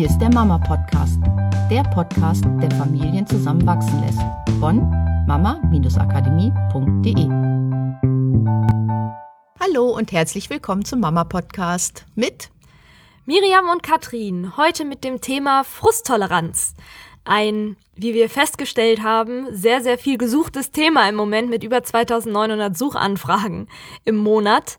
Hier ist der Mama Podcast, der Podcast, der Familien zusammenwachsen lässt. Von mama-akademie.de. Hallo und herzlich willkommen zum Mama Podcast mit Miriam und Katrin. Heute mit dem Thema Frusttoleranz. Ein, wie wir festgestellt haben, sehr, sehr viel gesuchtes Thema im Moment mit über 2900 Suchanfragen im Monat.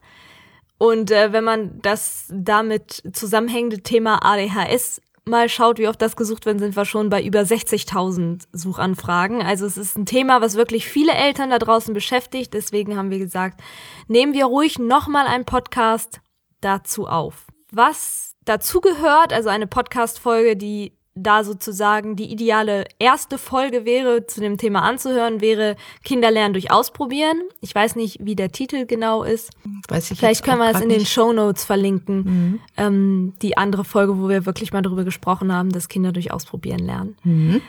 Und äh, wenn man das damit zusammenhängende Thema ADHS mal schaut, wie oft das gesucht wird, sind wir schon bei über 60.000 Suchanfragen. Also es ist ein Thema, was wirklich viele Eltern da draußen beschäftigt. Deswegen haben wir gesagt, nehmen wir ruhig nochmal einen Podcast dazu auf. Was dazu gehört, also eine Podcast-Folge, die da sozusagen die ideale erste Folge wäre, zu dem Thema anzuhören, wäre Kinder lernen durch Ausprobieren. Ich weiß nicht, wie der Titel genau ist. Weiß ich Vielleicht können wir das in den Show Notes verlinken. Mhm. Ähm, die andere Folge, wo wir wirklich mal darüber gesprochen haben, dass Kinder durch Ausprobieren lernen. Mhm.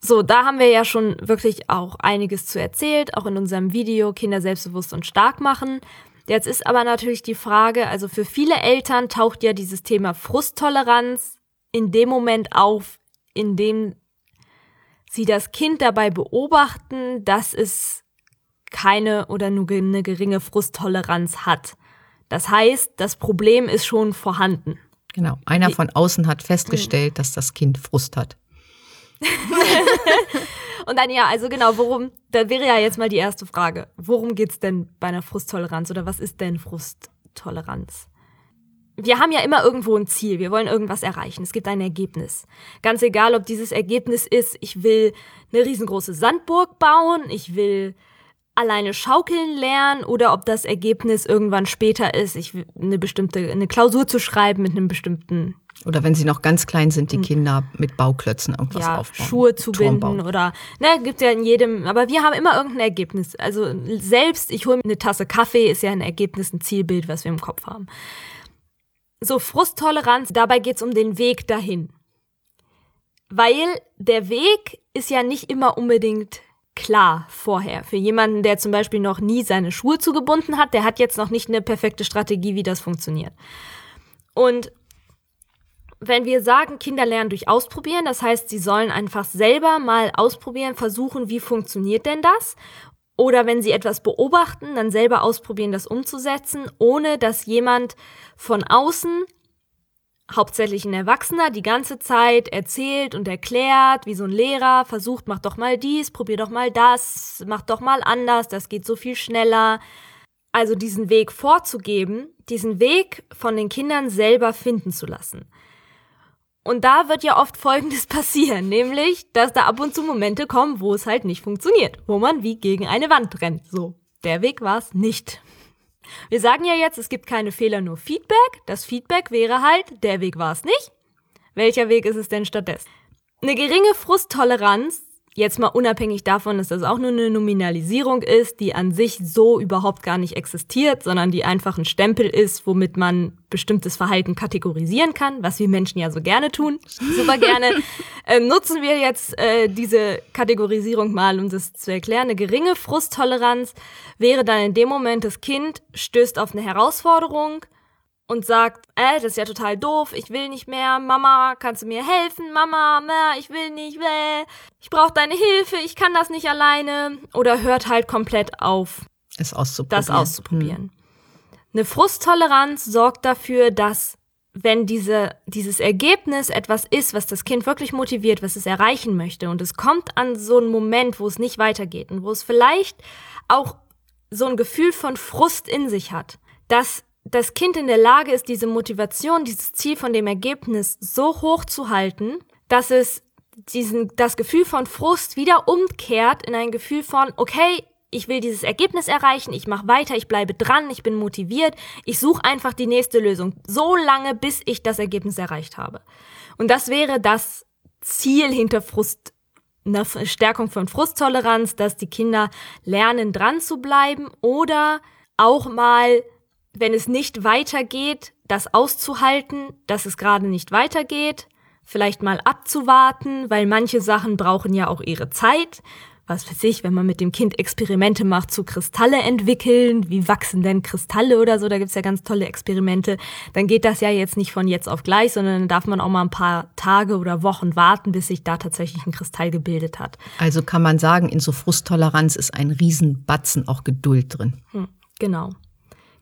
So, da haben wir ja schon wirklich auch einiges zu erzählt, auch in unserem Video Kinder selbstbewusst und stark machen. Jetzt ist aber natürlich die Frage, also für viele Eltern taucht ja dieses Thema Frusttoleranz in dem Moment auf, in dem sie das Kind dabei beobachten, dass es keine oder nur eine geringe Frusttoleranz hat. Das heißt, das Problem ist schon vorhanden. Genau. Einer von außen hat festgestellt, dass das Kind Frust hat. Und dann ja, also genau, worum, da wäre ja jetzt mal die erste Frage. Worum geht's denn bei einer Frusttoleranz oder was ist denn Frusttoleranz? Wir haben ja immer irgendwo ein Ziel, wir wollen irgendwas erreichen. Es gibt ein Ergebnis. Ganz egal, ob dieses Ergebnis ist, ich will eine riesengroße Sandburg bauen, ich will alleine schaukeln lernen oder ob das Ergebnis irgendwann später ist, ich will eine bestimmte eine Klausur zu schreiben mit einem bestimmten oder wenn sie noch ganz klein sind, die hm. Kinder mit Bauklötzen irgendwas ja, aufbauen. Schuhe zu binden oder ne, gibt ja in jedem, aber wir haben immer irgendein Ergebnis. Also selbst ich hole mir eine Tasse Kaffee ist ja ein Ergebnis, ein Zielbild, was wir im Kopf haben. So, Frusttoleranz, dabei geht's um den Weg dahin. Weil der Weg ist ja nicht immer unbedingt klar vorher. Für jemanden, der zum Beispiel noch nie seine Schuhe zugebunden hat, der hat jetzt noch nicht eine perfekte Strategie, wie das funktioniert. Und wenn wir sagen, Kinder lernen durch Ausprobieren, das heißt, sie sollen einfach selber mal ausprobieren, versuchen, wie funktioniert denn das? Oder wenn sie etwas beobachten, dann selber ausprobieren, das umzusetzen, ohne dass jemand von außen, hauptsächlich ein Erwachsener, die ganze Zeit erzählt und erklärt, wie so ein Lehrer versucht, mach doch mal dies, probier doch mal das, mach doch mal anders, das geht so viel schneller. Also diesen Weg vorzugeben, diesen Weg von den Kindern selber finden zu lassen. Und da wird ja oft Folgendes passieren, nämlich, dass da ab und zu Momente kommen, wo es halt nicht funktioniert, wo man wie gegen eine Wand rennt. So, der Weg war es nicht. Wir sagen ja jetzt, es gibt keine Fehler, nur Feedback. Das Feedback wäre halt, der Weg war es nicht. Welcher Weg ist es denn stattdessen? Eine geringe Frusttoleranz Jetzt mal unabhängig davon, dass das auch nur eine Nominalisierung ist, die an sich so überhaupt gar nicht existiert, sondern die einfach ein Stempel ist, womit man bestimmtes Verhalten kategorisieren kann, was wir Menschen ja so gerne tun, super gerne. ähm, nutzen wir jetzt äh, diese Kategorisierung mal, um das zu erklären. Eine geringe Frusttoleranz wäre dann in dem Moment, das Kind stößt auf eine Herausforderung, und sagt, äh, das ist ja total doof, ich will nicht mehr, Mama, kannst du mir helfen, Mama, na, ich will nicht, äh, ich brauche deine Hilfe, ich kann das nicht alleine. Oder hört halt komplett auf, es auszuprobieren. das auszuprobieren. Hm. Eine Frusttoleranz sorgt dafür, dass wenn diese, dieses Ergebnis etwas ist, was das Kind wirklich motiviert, was es erreichen möchte, und es kommt an so einen Moment, wo es nicht weitergeht und wo es vielleicht auch so ein Gefühl von Frust in sich hat, dass das Kind in der Lage ist, diese Motivation, dieses Ziel von dem Ergebnis so hoch zu halten, dass es diesen, das Gefühl von Frust wieder umkehrt in ein Gefühl von, okay, ich will dieses Ergebnis erreichen, ich mache weiter, ich bleibe dran, ich bin motiviert, ich suche einfach die nächste Lösung, so lange, bis ich das Ergebnis erreicht habe. Und das wäre das Ziel hinter Frust, eine Stärkung von Frusttoleranz, dass die Kinder lernen, dran zu bleiben oder auch mal wenn es nicht weitergeht, das auszuhalten, dass es gerade nicht weitergeht, vielleicht mal abzuwarten, weil manche Sachen brauchen ja auch ihre Zeit. was weiß ich, wenn man mit dem Kind Experimente macht zu Kristalle entwickeln, wie wachsen denn Kristalle oder so, da gibt's ja ganz tolle Experimente, dann geht das ja jetzt nicht von jetzt auf gleich, sondern dann darf man auch mal ein paar Tage oder Wochen warten, bis sich da tatsächlich ein Kristall gebildet hat. Also kann man sagen, in so Frusttoleranz ist ein Riesenbatzen auch Geduld drin. Hm, genau.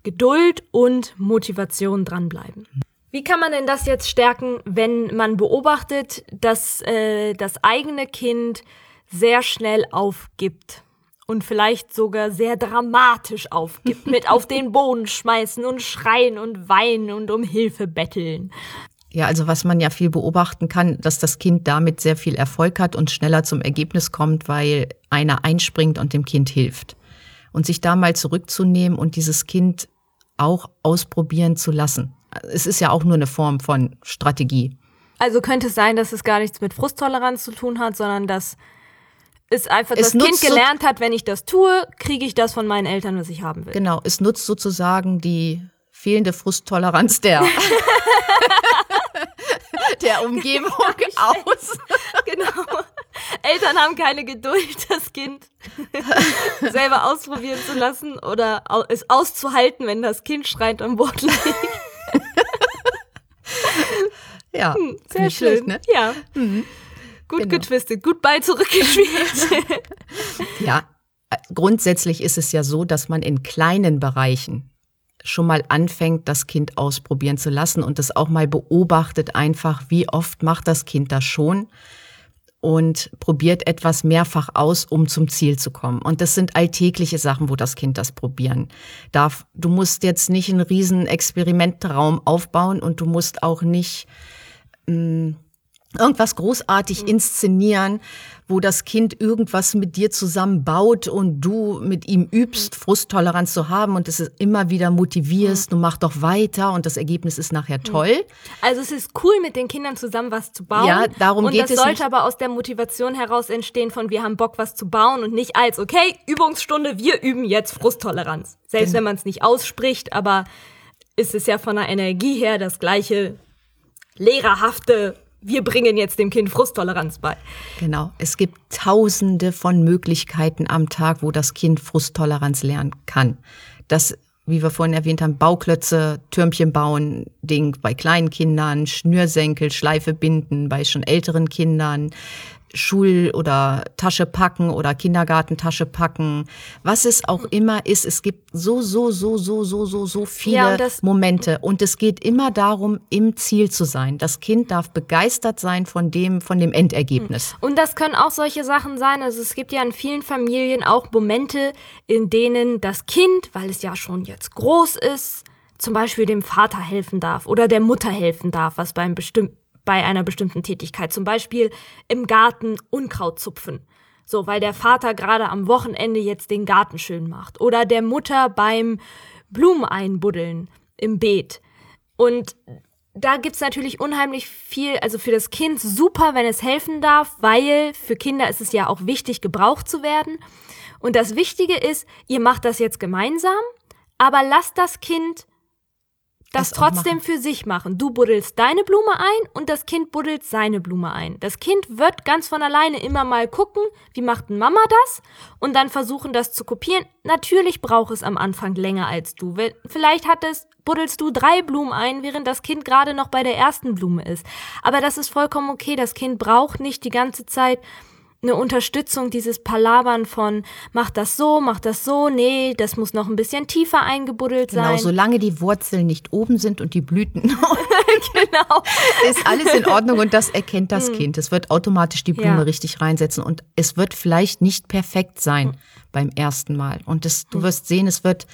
Geduld und Motivation dranbleiben. Wie kann man denn das jetzt stärken, wenn man beobachtet, dass äh, das eigene Kind sehr schnell aufgibt und vielleicht sogar sehr dramatisch aufgibt, mit auf den Boden schmeißen und schreien und weinen und um Hilfe betteln. Ja, also was man ja viel beobachten kann, dass das Kind damit sehr viel Erfolg hat und schneller zum Ergebnis kommt, weil einer einspringt und dem Kind hilft. Und sich da mal zurückzunehmen und dieses Kind auch ausprobieren zu lassen. Es ist ja auch nur eine Form von Strategie. Also könnte es sein, dass es gar nichts mit Frusttoleranz zu tun hat, sondern dass es einfach es das Kind gelernt hat, wenn ich das tue, kriege ich das von meinen Eltern, was ich haben will. Genau, es nutzt sozusagen die fehlende Frusttoleranz der der Umgebung aus. genau. Eltern haben keine Geduld, das Kind selber ausprobieren zu lassen oder es auszuhalten, wenn das Kind schreit am Boden liegt. ja, hm, sehr schön. Schlecht, ne? Ja. Mhm. Gut genau. getwistet, gut bei zurückgespielt. ja, grundsätzlich ist es ja so, dass man in kleinen Bereichen schon mal anfängt, das Kind ausprobieren zu lassen und das auch mal beobachtet einfach, wie oft macht das Kind das schon und probiert etwas mehrfach aus, um zum Ziel zu kommen. Und das sind alltägliche Sachen, wo das Kind das probieren darf. Du musst jetzt nicht einen riesen Experimentraum aufbauen und du musst auch nicht mh, mm, irgendwas großartig mhm. inszenieren, wo das Kind irgendwas mit dir zusammen baut und du mit ihm übst, mhm. Frusttoleranz zu haben und es immer wieder motivierst, mhm. du mach doch weiter und das Ergebnis ist nachher mhm. toll. Also es ist cool, mit den Kindern zusammen was zu bauen. Ja, darum und geht es. Und das sollte aber aus der Motivation heraus entstehen von wir haben Bock, was zu bauen und nicht als, okay, Übungsstunde, wir üben jetzt Frusttoleranz. Selbst genau. wenn man es nicht ausspricht, aber ist es ja von der Energie her das gleiche lehrerhafte wir bringen jetzt dem Kind Frusttoleranz bei. Genau. Es gibt tausende von Möglichkeiten am Tag, wo das Kind Frusttoleranz lernen kann. Das, wie wir vorhin erwähnt haben, Bauklötze, Türmchen bauen, Ding bei kleinen Kindern, Schnürsenkel, Schleife binden bei schon älteren Kindern, Schul- oder Tasche packen oder Kindergartentasche packen, was es auch immer ist. Es gibt so, so, so, so, so, so, so viele ja, und Momente. Und es geht immer darum, im Ziel zu sein. Das Kind darf begeistert sein von dem, von dem Endergebnis. Hm. Und das können auch solche Sachen sein. Also es gibt ja in vielen Familien auch Momente, in denen das Kind, weil es ja schon jetzt groß ist, zum Beispiel dem Vater helfen darf oder der Mutter helfen darf, was beim bestimmten bei einer bestimmten Tätigkeit. Zum Beispiel im Garten Unkraut zupfen. So, weil der Vater gerade am Wochenende jetzt den Garten schön macht. Oder der Mutter beim Blumen einbuddeln im Beet. Und da gibt's natürlich unheimlich viel, also für das Kind super, wenn es helfen darf, weil für Kinder ist es ja auch wichtig, gebraucht zu werden. Und das Wichtige ist, ihr macht das jetzt gemeinsam, aber lasst das Kind das trotzdem für sich machen. Du buddelst deine Blume ein und das Kind buddelt seine Blume ein. Das Kind wird ganz von alleine immer mal gucken, wie macht Mama das und dann versuchen das zu kopieren. Natürlich braucht es am Anfang länger als du. Vielleicht hat es buddelst du drei Blumen ein, während das Kind gerade noch bei der ersten Blume ist. Aber das ist vollkommen okay. Das Kind braucht nicht die ganze Zeit eine Unterstützung, dieses Palabern von mach das so, mach das so, nee, das muss noch ein bisschen tiefer eingebuddelt genau, sein. Genau, solange die Wurzeln nicht oben sind und die Blüten. genau. Ist alles in Ordnung und das erkennt das hm. Kind. Es wird automatisch die Blume ja. richtig reinsetzen und es wird vielleicht nicht perfekt sein hm. beim ersten Mal. Und das, du hm. wirst sehen, es wird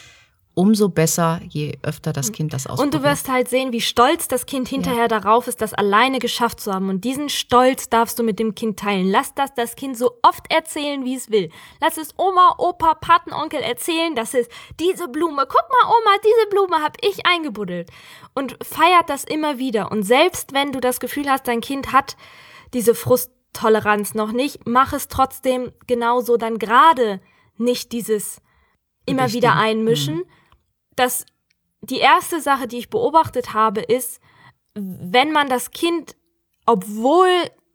umso besser, je öfter das Kind das ausprobiert. Und du wirst halt sehen, wie stolz das Kind hinterher ja. darauf ist, das alleine geschafft zu haben. Und diesen Stolz darfst du mit dem Kind teilen. Lass das das Kind so oft erzählen, wie es will. Lass es Oma, Opa, Patenonkel erzählen, dass es diese Blume, guck mal Oma, diese Blume habe ich eingebuddelt. Und feiert das immer wieder. Und selbst wenn du das Gefühl hast, dein Kind hat diese Frusttoleranz noch nicht, mach es trotzdem genauso dann gerade nicht dieses immer Richtig. wieder einmischen, mhm dass die erste Sache, die ich beobachtet habe, ist, wenn man das Kind, obwohl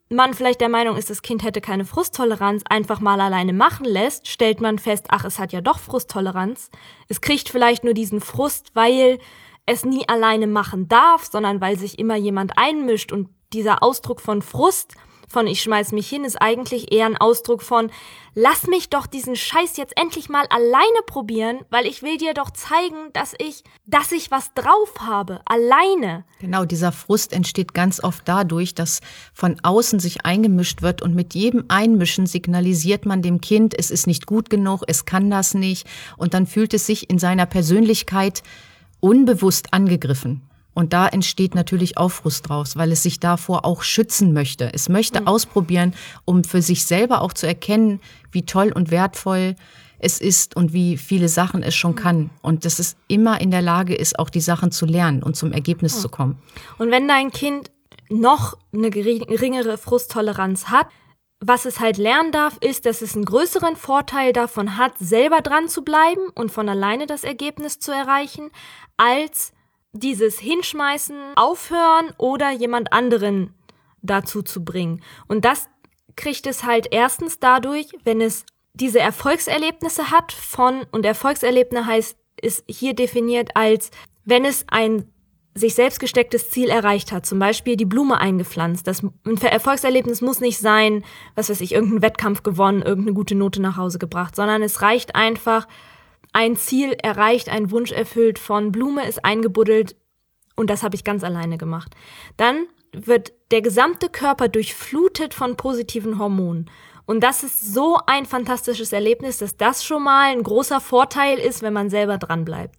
man vielleicht der Meinung ist, das Kind hätte keine Frusttoleranz, einfach mal alleine machen lässt, stellt man fest, ach, es hat ja doch Frusttoleranz. Es kriegt vielleicht nur diesen Frust, weil es nie alleine machen darf, sondern weil sich immer jemand einmischt und dieser Ausdruck von Frust von ich schmeiß mich hin ist eigentlich eher ein Ausdruck von lass mich doch diesen Scheiß jetzt endlich mal alleine probieren, weil ich will dir doch zeigen, dass ich, dass ich was drauf habe, alleine. Genau, dieser Frust entsteht ganz oft dadurch, dass von außen sich eingemischt wird und mit jedem Einmischen signalisiert man dem Kind, es ist nicht gut genug, es kann das nicht und dann fühlt es sich in seiner Persönlichkeit unbewusst angegriffen. Und da entsteht natürlich Aufrust draus, weil es sich davor auch schützen möchte. Es möchte mhm. ausprobieren, um für sich selber auch zu erkennen, wie toll und wertvoll es ist und wie viele Sachen es schon kann. Und dass es immer in der Lage ist, auch die Sachen zu lernen und zum Ergebnis mhm. zu kommen. Und wenn dein Kind noch eine geringere Frusttoleranz hat, was es halt lernen darf, ist, dass es einen größeren Vorteil davon hat, selber dran zu bleiben und von alleine das Ergebnis zu erreichen, als dieses Hinschmeißen aufhören oder jemand anderen dazu zu bringen. Und das kriegt es halt erstens dadurch, wenn es diese Erfolgserlebnisse hat von, und Erfolgserlebnis heißt, ist hier definiert als, wenn es ein sich selbst gestecktes Ziel erreicht hat, zum Beispiel die Blume eingepflanzt. Das ein Erfolgserlebnis muss nicht sein, was weiß ich, irgendeinen Wettkampf gewonnen, irgendeine gute Note nach Hause gebracht, sondern es reicht einfach, ein Ziel erreicht, ein Wunsch erfüllt von Blume ist eingebuddelt und das habe ich ganz alleine gemacht. Dann wird der gesamte Körper durchflutet von positiven Hormonen. Und das ist so ein fantastisches Erlebnis, dass das schon mal ein großer Vorteil ist, wenn man selber dran bleibt.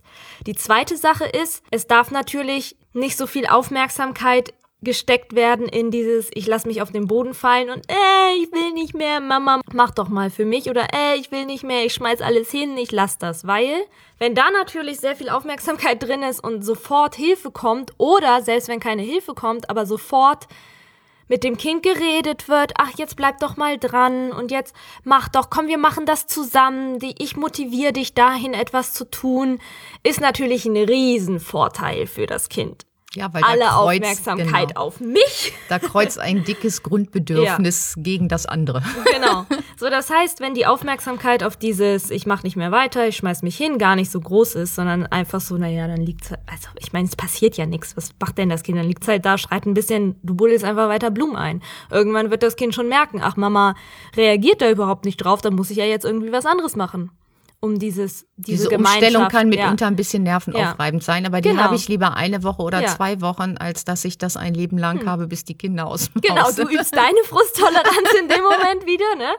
Die zweite Sache ist, es darf natürlich nicht so viel Aufmerksamkeit gesteckt werden in dieses, ich lass mich auf den Boden fallen und äh, ich will nicht mehr, Mama, mach doch mal für mich oder äh, ich will nicht mehr, ich schmeiß alles hin, ich lass das, weil wenn da natürlich sehr viel Aufmerksamkeit drin ist und sofort Hilfe kommt oder selbst wenn keine Hilfe kommt, aber sofort mit dem Kind geredet wird, ach, jetzt bleib doch mal dran und jetzt mach doch, komm, wir machen das zusammen, ich motiviere dich dahin, etwas zu tun, ist natürlich ein Riesenvorteil für das Kind. Ja, weil alle kreuzt, Aufmerksamkeit genau, auf mich. Da kreuzt ein dickes Grundbedürfnis ja. gegen das andere. Genau. So, das heißt, wenn die Aufmerksamkeit auf dieses, ich mache nicht mehr weiter, ich schmeiß mich hin, gar nicht so groß ist, sondern einfach so, naja, dann liegt's halt, also ich meine, es passiert ja nichts. Was macht denn das Kind? Dann liegt's halt da, schreit ein bisschen, du buddelst einfach weiter Blumen ein. Irgendwann wird das Kind schon merken, ach, Mama reagiert da überhaupt nicht drauf, dann muss ich ja jetzt irgendwie was anderes machen um dieses diese, diese Umstellung kann mitunter ja. ein bisschen nervenaufreibend ja. sein, aber die genau. habe ich lieber eine Woche oder ja. zwei Wochen, als dass ich das ein Leben lang hm. habe, bis die Kinder aus dem Genau, Haus du übst deine Frusttoleranz in dem Moment wieder, ne?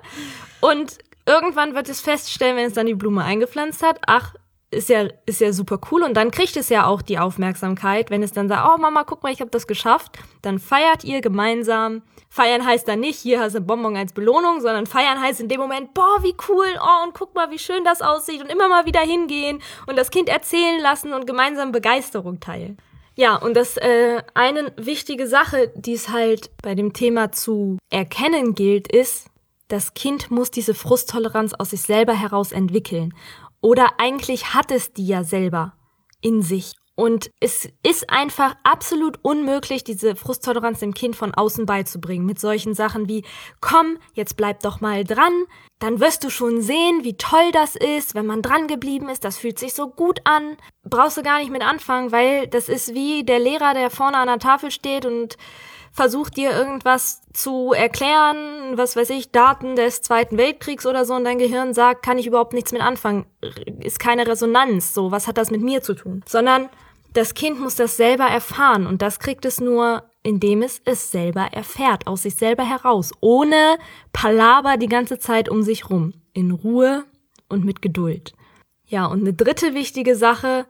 Und irgendwann wird es feststellen, wenn es dann die Blume eingepflanzt hat, ach, ist ja, ist ja super cool und dann kriegt es ja auch die Aufmerksamkeit, wenn es dann sagt, oh Mama, guck mal, ich habe das geschafft, dann feiert ihr gemeinsam. Feiern heißt dann nicht, hier hast du Bonbon als Belohnung, sondern feiern heißt in dem Moment, boah, wie cool, oh, und guck mal, wie schön das aussieht und immer mal wieder hingehen und das Kind erzählen lassen und gemeinsam Begeisterung teilen. Ja, und das äh, eine wichtige Sache, die es halt bei dem Thema zu erkennen gilt, ist, das Kind muss diese Frusttoleranz aus sich selber heraus entwickeln. Oder eigentlich hat es die ja selber in sich. Und es ist einfach absolut unmöglich, diese Frusttoleranz dem Kind von außen beizubringen. Mit solchen Sachen wie, komm, jetzt bleib doch mal dran. Dann wirst du schon sehen, wie toll das ist, wenn man dran geblieben ist. Das fühlt sich so gut an. Brauchst du gar nicht mit anfangen, weil das ist wie der Lehrer, der vorne an der Tafel steht und versucht dir irgendwas zu erklären, was weiß ich, Daten des Zweiten Weltkriegs oder so und dein Gehirn sagt, kann ich überhaupt nichts mit anfangen, ist keine Resonanz, so, was hat das mit mir zu tun? Sondern das Kind muss das selber erfahren und das kriegt es nur, indem es es selber erfährt, aus sich selber heraus, ohne Palaber die ganze Zeit um sich rum, in Ruhe und mit Geduld. Ja, und eine dritte wichtige Sache,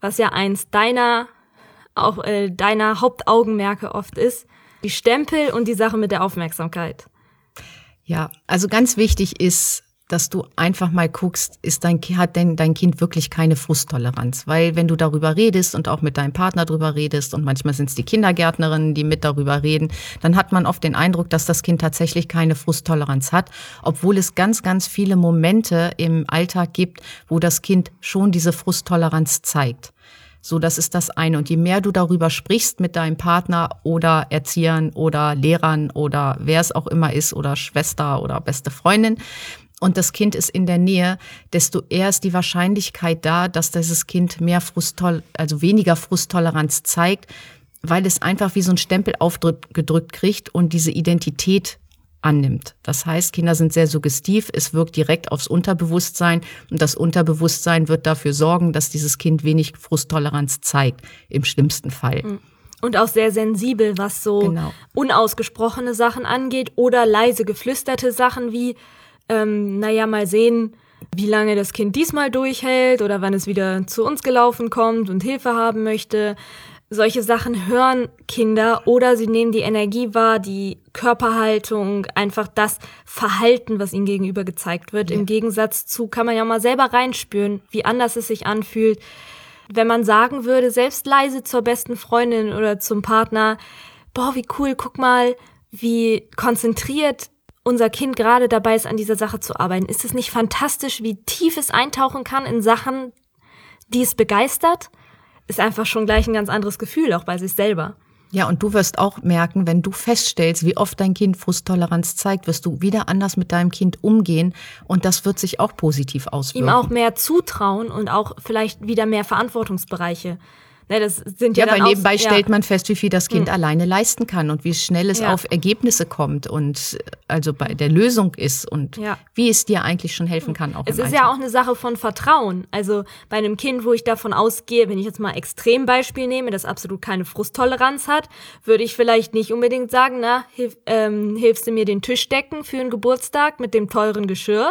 was ja eins deiner auch äh, deiner Hauptaugenmerke oft ist, die Stempel und die Sache mit der Aufmerksamkeit. Ja, also ganz wichtig ist, dass du einfach mal guckst, ist dein, hat denn dein Kind wirklich keine Frusttoleranz? Weil wenn du darüber redest und auch mit deinem Partner darüber redest und manchmal sind es die Kindergärtnerinnen, die mit darüber reden, dann hat man oft den Eindruck, dass das Kind tatsächlich keine Frusttoleranz hat, obwohl es ganz, ganz viele Momente im Alltag gibt, wo das Kind schon diese Frusttoleranz zeigt. So, das ist das eine. Und je mehr du darüber sprichst mit deinem Partner oder Erziehern oder Lehrern oder wer es auch immer ist oder Schwester oder beste Freundin, und das Kind ist in der Nähe, desto eher ist die Wahrscheinlichkeit da, dass dieses Kind mehr Frusttol also weniger Frusttoleranz zeigt, weil es einfach wie so ein Stempel aufgedrückt kriegt und diese Identität annimmt. Das heißt, Kinder sind sehr suggestiv, es wirkt direkt aufs Unterbewusstsein und das Unterbewusstsein wird dafür sorgen, dass dieses Kind wenig Frusttoleranz zeigt, im schlimmsten Fall. Mhm. Und auch sehr sensibel, was so genau. unausgesprochene Sachen angeht oder leise geflüsterte Sachen wie, ähm, naja, mal sehen, wie lange das Kind diesmal durchhält oder wann es wieder zu uns gelaufen kommt und Hilfe haben möchte solche Sachen hören Kinder oder sie nehmen die Energie wahr, die Körperhaltung, einfach das Verhalten, was ihnen gegenüber gezeigt wird. Ja. Im Gegensatz zu kann man ja mal selber reinspüren, wie anders es sich anfühlt. Wenn man sagen würde, selbst leise zur besten Freundin oder zum Partner, boah, wie cool, guck mal, wie konzentriert unser Kind gerade dabei ist, an dieser Sache zu arbeiten. Ist es nicht fantastisch, wie tief es eintauchen kann in Sachen, die es begeistert? Ist einfach schon gleich ein ganz anderes Gefühl, auch bei sich selber. Ja, und du wirst auch merken, wenn du feststellst, wie oft dein Kind Frusttoleranz zeigt, wirst du wieder anders mit deinem Kind umgehen und das wird sich auch positiv auswirken. Ihm auch mehr zutrauen und auch vielleicht wieder mehr Verantwortungsbereiche Ne, das sind ja, ja weil nebenbei auch, stellt man fest, wie viel das Kind hm. alleine leisten kann und wie schnell es ja. auf Ergebnisse kommt und äh, also bei der Lösung ist und wie es dir eigentlich schon helfen kann. Auch es ist Alltag. ja auch eine Sache von Vertrauen. Also bei einem Kind, wo ich davon ausgehe, wenn ich jetzt mal Extrembeispiel nehme, das absolut keine Frusttoleranz hat, würde ich vielleicht nicht unbedingt sagen, na, hilf, ähm, hilfst du mir den Tisch decken für einen Geburtstag mit dem teuren Geschirr,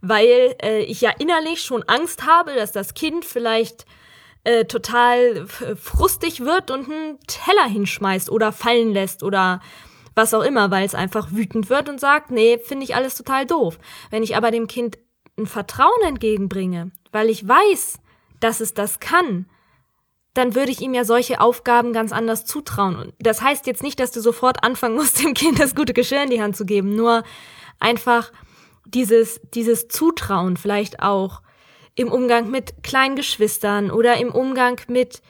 weil äh, ich ja innerlich schon Angst habe, dass das Kind vielleicht äh, total frustig wird und einen Teller hinschmeißt oder fallen lässt oder was auch immer, weil es einfach wütend wird und sagt, nee, finde ich alles total doof. Wenn ich aber dem Kind ein Vertrauen entgegenbringe, weil ich weiß, dass es das kann, dann würde ich ihm ja solche Aufgaben ganz anders zutrauen. Und das heißt jetzt nicht, dass du sofort anfangen musst, dem Kind das gute Geschirr in die Hand zu geben, nur einfach dieses, dieses Zutrauen vielleicht auch im Umgang mit kleinen Geschwistern oder im Umgang mit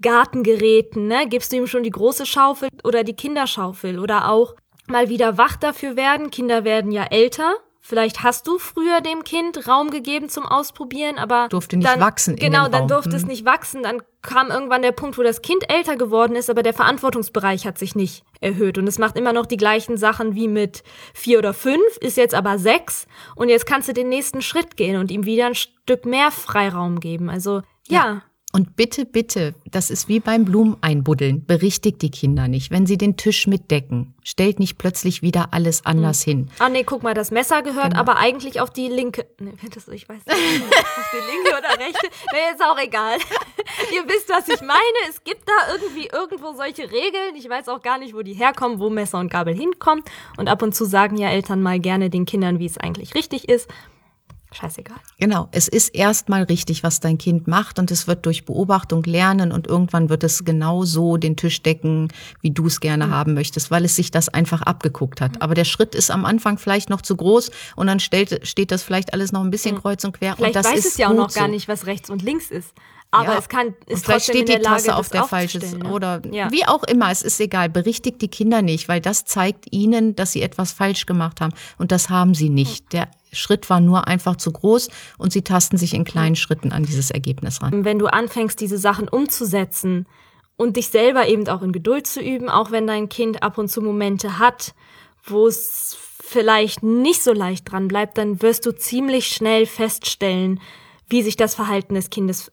Gartengeräten, ne? Gibst du ihm schon die große Schaufel oder die Kinderschaufel oder auch mal wieder wach dafür werden. Kinder werden ja älter Vielleicht hast du früher dem Kind Raum gegeben zum Ausprobieren, aber durfte nicht dann, wachsen. genau, dann durfte hm. es nicht wachsen. Dann kam irgendwann der Punkt, wo das Kind älter geworden ist, aber der Verantwortungsbereich hat sich nicht erhöht und es macht immer noch die gleichen Sachen wie mit vier oder fünf, ist jetzt aber sechs und jetzt kannst du den nächsten Schritt gehen und ihm wieder ein Stück mehr Freiraum geben. Also ja. ja. Und bitte, bitte, das ist wie beim Blumeneinbuddeln, berichtigt die Kinder nicht, wenn sie den Tisch mitdecken. Stellt nicht plötzlich wieder alles anders hm. hin. Ah nee, guck mal, das Messer gehört genau. aber eigentlich auf die linke. Nee, das, ich weiß nicht, auf die linke oder rechte. Nee, ist auch egal. Ihr wisst, was ich meine. Es gibt da irgendwie irgendwo solche Regeln. Ich weiß auch gar nicht, wo die herkommen, wo Messer und Gabel hinkommen. Und ab und zu sagen ja Eltern mal gerne den Kindern, wie es eigentlich richtig ist scheißegal. Genau, es ist erstmal richtig, was dein Kind macht und es wird durch Beobachtung lernen und irgendwann wird es genau so den Tisch decken, wie du es gerne mhm. haben möchtest, weil es sich das einfach abgeguckt hat. Mhm. Aber der Schritt ist am Anfang vielleicht noch zu groß und dann stellt, steht das vielleicht alles noch ein bisschen mhm. kreuz und quer. Vielleicht und das weiß ist es ja auch noch so. gar nicht, was rechts und links ist. Aber ja. es kann, ist vielleicht steht die Lage, Tasse auf der falschen oder ja. wie auch immer. Es ist egal. Berichtigt die Kinder nicht, weil das zeigt ihnen, dass sie etwas falsch gemacht haben und das haben sie nicht. Der Schritt war nur einfach zu groß und sie tasten sich in kleinen Schritten an dieses Ergebnis ran. Wenn du anfängst, diese Sachen umzusetzen und dich selber eben auch in Geduld zu üben, auch wenn dein Kind ab und zu Momente hat, wo es vielleicht nicht so leicht dran bleibt, dann wirst du ziemlich schnell feststellen, wie sich das Verhalten des Kindes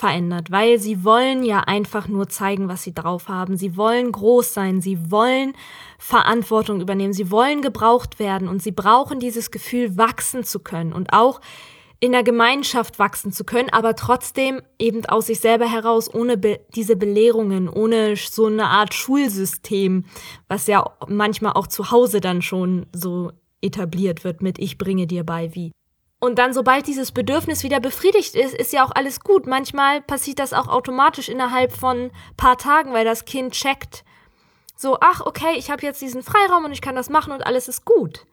verändert, weil sie wollen ja einfach nur zeigen, was sie drauf haben. Sie wollen groß sein, sie wollen Verantwortung übernehmen, sie wollen gebraucht werden und sie brauchen dieses Gefühl, wachsen zu können und auch in der Gemeinschaft wachsen zu können, aber trotzdem eben aus sich selber heraus, ohne be diese Belehrungen, ohne so eine Art Schulsystem, was ja manchmal auch zu Hause dann schon so etabliert wird mit ich bringe dir bei wie. Und dann, sobald dieses Bedürfnis wieder befriedigt ist, ist ja auch alles gut. Manchmal passiert das auch automatisch innerhalb von paar Tagen, weil das Kind checkt, so, ach, okay, ich habe jetzt diesen Freiraum und ich kann das machen und alles ist gut.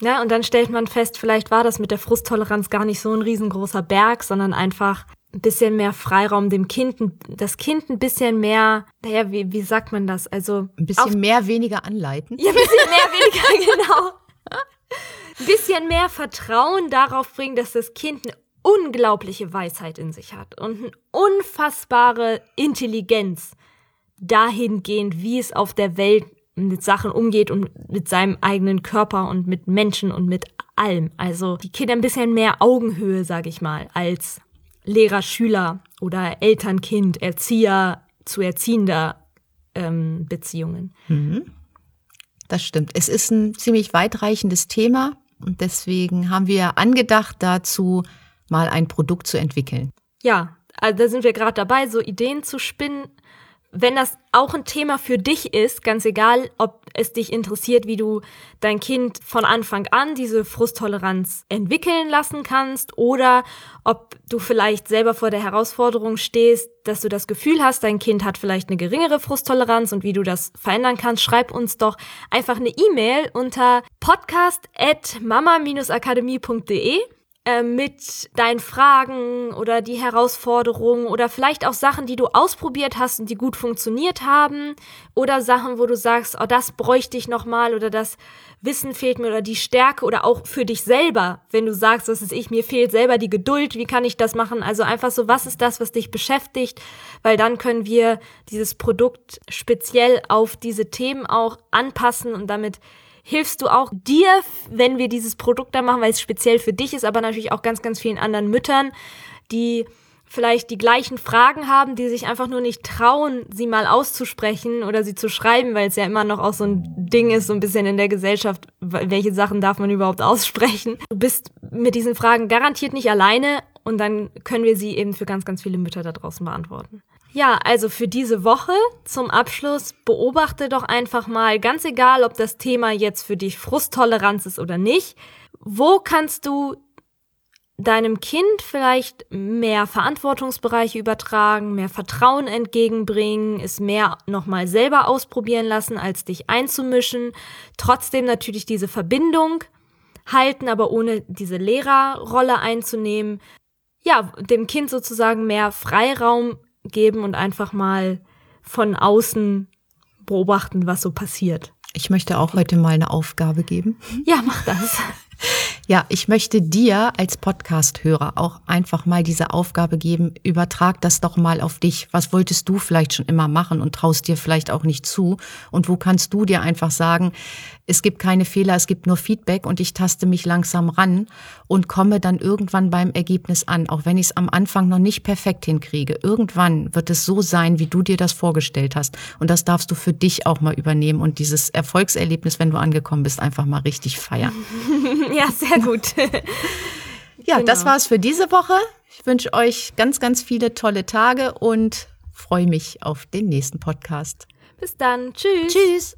Ja, und dann stellt man fest, vielleicht war das mit der Frusttoleranz gar nicht so ein riesengroßer Berg, sondern einfach ein bisschen mehr Freiraum dem Kind, das Kind ein bisschen mehr, naja, wie, wie sagt man das? Also ein bisschen mehr weniger anleiten. Ja, ein bisschen mehr weniger, genau. Ein bisschen mehr Vertrauen darauf bringen, dass das Kind eine unglaubliche Weisheit in sich hat und eine unfassbare Intelligenz dahingehend, wie es auf der Welt mit Sachen umgeht und mit seinem eigenen Körper und mit Menschen und mit allem. Also die Kinder ein bisschen mehr Augenhöhe, sag ich mal, als Lehrer, Schüler oder Eltern-Kind, Erzieher zu erziehender ähm, Beziehungen. Mhm. Das stimmt. Es ist ein ziemlich weitreichendes Thema und deswegen haben wir angedacht, dazu mal ein Produkt zu entwickeln. Ja, also da sind wir gerade dabei, so Ideen zu spinnen wenn das auch ein Thema für dich ist, ganz egal, ob es dich interessiert, wie du dein Kind von Anfang an diese Frusttoleranz entwickeln lassen kannst oder ob du vielleicht selber vor der Herausforderung stehst, dass du das Gefühl hast, dein Kind hat vielleicht eine geringere Frusttoleranz und wie du das verändern kannst, schreib uns doch einfach eine E-Mail unter podcast@mama-akademie.de äh, mit deinen Fragen oder die Herausforderungen oder vielleicht auch Sachen, die du ausprobiert hast und die gut funktioniert haben oder Sachen, wo du sagst, oh, das bräuchte ich nochmal oder das Wissen fehlt mir oder die Stärke oder auch für dich selber, wenn du sagst, was ist ich, mir fehlt selber die Geduld, wie kann ich das machen? Also einfach so, was ist das, was dich beschäftigt? Weil dann können wir dieses Produkt speziell auf diese Themen auch anpassen und damit hilfst du auch dir, wenn wir dieses Produkt da machen, weil es speziell für dich ist, aber natürlich auch ganz, ganz vielen anderen Müttern, die vielleicht die gleichen Fragen haben, die sich einfach nur nicht trauen, sie mal auszusprechen oder sie zu schreiben, weil es ja immer noch auch so ein Ding ist, so ein bisschen in der Gesellschaft, welche Sachen darf man überhaupt aussprechen. Du bist mit diesen Fragen garantiert nicht alleine und dann können wir sie eben für ganz, ganz viele Mütter da draußen beantworten. Ja, also für diese Woche zum Abschluss beobachte doch einfach mal, ganz egal, ob das Thema jetzt für dich Frusttoleranz ist oder nicht, wo kannst du deinem Kind vielleicht mehr Verantwortungsbereiche übertragen, mehr Vertrauen entgegenbringen, es mehr nochmal selber ausprobieren lassen, als dich einzumischen, trotzdem natürlich diese Verbindung halten, aber ohne diese Lehrerrolle einzunehmen. Ja, dem Kind sozusagen mehr Freiraum geben und einfach mal von außen beobachten, was so passiert. Ich möchte auch heute mal eine Aufgabe geben. Ja, mach das. Ja, ich möchte dir als Podcast-Hörer auch einfach mal diese Aufgabe geben. Übertrag das doch mal auf dich. Was wolltest du vielleicht schon immer machen und traust dir vielleicht auch nicht zu? Und wo kannst du dir einfach sagen, es gibt keine Fehler, es gibt nur Feedback und ich taste mich langsam ran und komme dann irgendwann beim Ergebnis an, auch wenn ich es am Anfang noch nicht perfekt hinkriege. Irgendwann wird es so sein, wie du dir das vorgestellt hast. Und das darfst du für dich auch mal übernehmen und dieses Erfolgserlebnis, wenn du angekommen bist, einfach mal richtig feiern. Ja, sehr gut. ja, genau. das war's für diese Woche. Ich wünsche euch ganz, ganz viele tolle Tage und freue mich auf den nächsten Podcast. Bis dann. Tschüss. Tschüss.